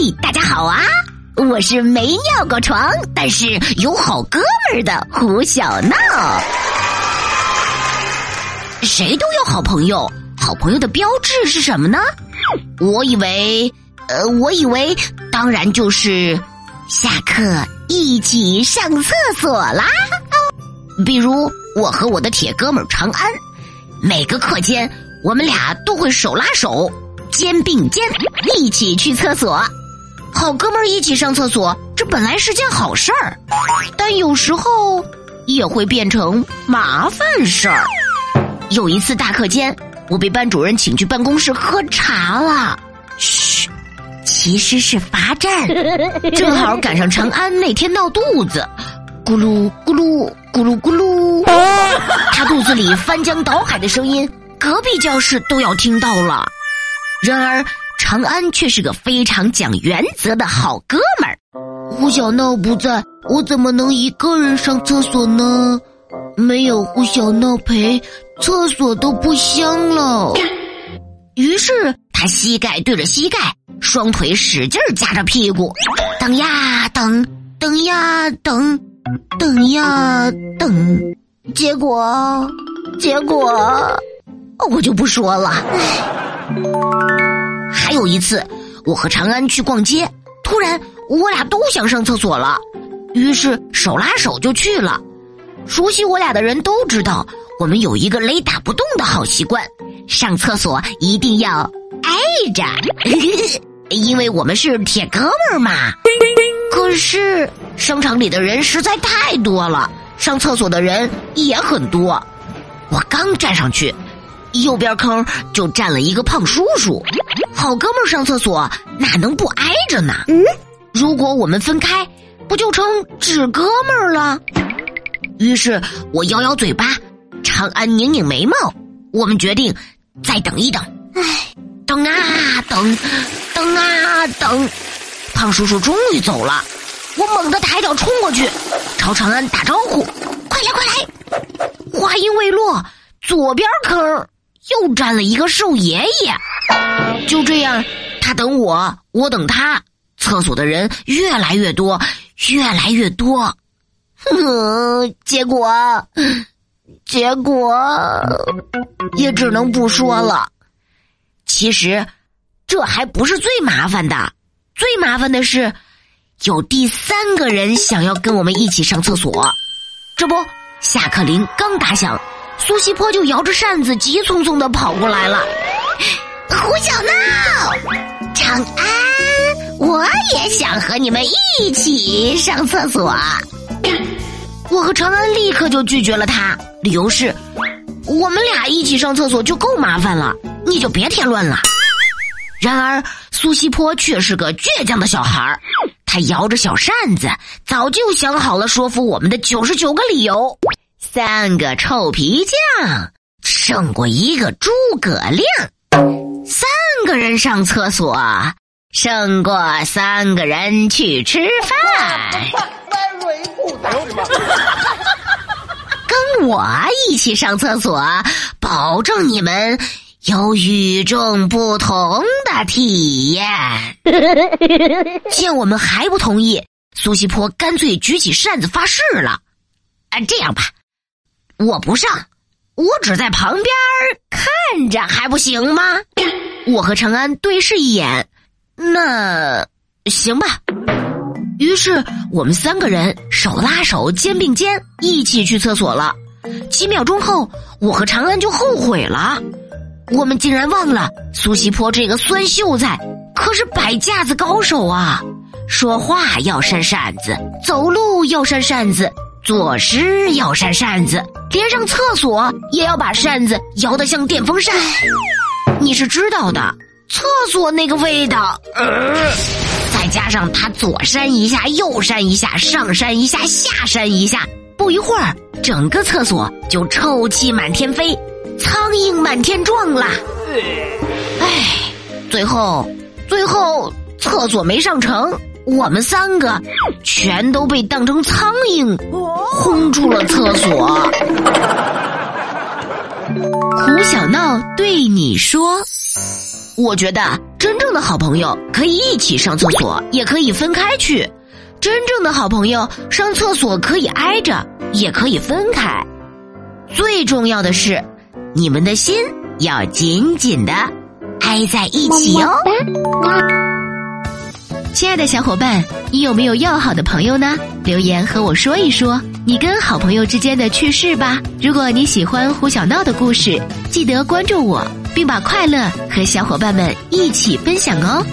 嘿，大家好啊！我是没尿过床，但是有好哥们儿的胡小闹。谁都有好朋友，好朋友的标志是什么呢？我以为，呃，我以为，当然就是下课一起上厕所啦。比如我和我的铁哥们长安，每个课间我们俩都会手拉手、肩并肩一起去厕所。好哥们儿一起上厕所，这本来是件好事儿，但有时候也会变成麻烦事儿。有一次大课间，我被班主任请去办公室喝茶了。嘘，其实是罚站。正好赶上长安那天闹肚子，咕噜咕噜咕噜咕噜，他肚子里翻江倒海的声音，隔壁教室都要听到了。然而。长安却是个非常讲原则的好哥们儿。胡小闹不在，我怎么能一个人上厕所呢？没有胡小闹陪，厕所都不香了。于是他膝盖对着膝盖，双腿使劲夹着屁股，等呀等，等呀等，等呀等。结果，结果，我就不说了。还有一次，我和长安去逛街，突然我俩都想上厕所了，于是手拉手就去了。熟悉我俩的人都知道，我们有一个雷打不动的好习惯，上厕所一定要挨着，因为我们是铁哥们儿嘛。可是商场里的人实在太多了，上厕所的人也很多，我刚站上去。右边坑就站了一个胖叔叔，好哥们上厕所哪能不挨着呢？嗯，如果我们分开，不就成纸哥们儿了？于是我摇摇嘴巴，长安拧拧眉毛，我们决定再等一等。唉，等啊等，等啊等，胖叔叔终于走了，我猛地抬脚冲过去，朝长安打招呼：“快来快来！”话音未落，左边坑。又站了一个瘦爷爷，就这样，他等我，我等他，厕所的人越来越多，越来越多，哼，结果，结果也只能不说了。其实，这还不是最麻烦的，最麻烦的是，有第三个人想要跟我们一起上厕所。这不，下课铃刚打响。苏西坡就摇着扇子，急匆匆的跑过来了。胡小闹，长安，我也想和你们一起上厕所。我和长安立刻就拒绝了他，理由是，我们俩一起上厕所就够麻烦了，你就别添乱了。然而苏西坡却是个倔强的小孩儿，他摇着小扇子，早就想好了说服我们的九十九个理由。三个臭皮匠胜过一个诸葛亮，三个人上厕所胜过三个人去吃饭。跟我一起上厕所，保证你们有与众不同的体验。见我们还不同意，苏西坡干脆举起扇子发誓了：“啊，这样吧。”我不上，我只在旁边看着，还不行吗？我和长安对视一眼，那行吧。于是我们三个人手拉手、肩并肩一起去厕所了。几秒钟后，我和长安就后悔了，我们竟然忘了苏西坡这个酸秀才可是摆架子高手啊！说话要扇扇子，走路要扇扇子。作诗要扇扇子，连上厕所也要把扇子摇得像电风扇。你是知道的，厕所那个味道，呃，再加上他左扇一下，右扇一下，上扇一下，下扇一下，不一会儿，整个厕所就臭气满天飞，苍蝇满天撞啦。唉，最后，最后厕所没上成，我们三个全都被当成苍蝇轰出了厕所。胡小闹对你说：“我觉得真正的好朋友可以一起上厕所，也可以分开去。真正的好朋友上厕所可以挨着，也可以分开。最重要的是，你们的心要紧紧的挨在一起哦。”亲爱的小伙伴，你有没有要好的朋友呢？留言和我说一说你跟好朋友之间的趣事吧。如果你喜欢胡小闹的故事，记得关注我，并把快乐和小伙伴们一起分享哦。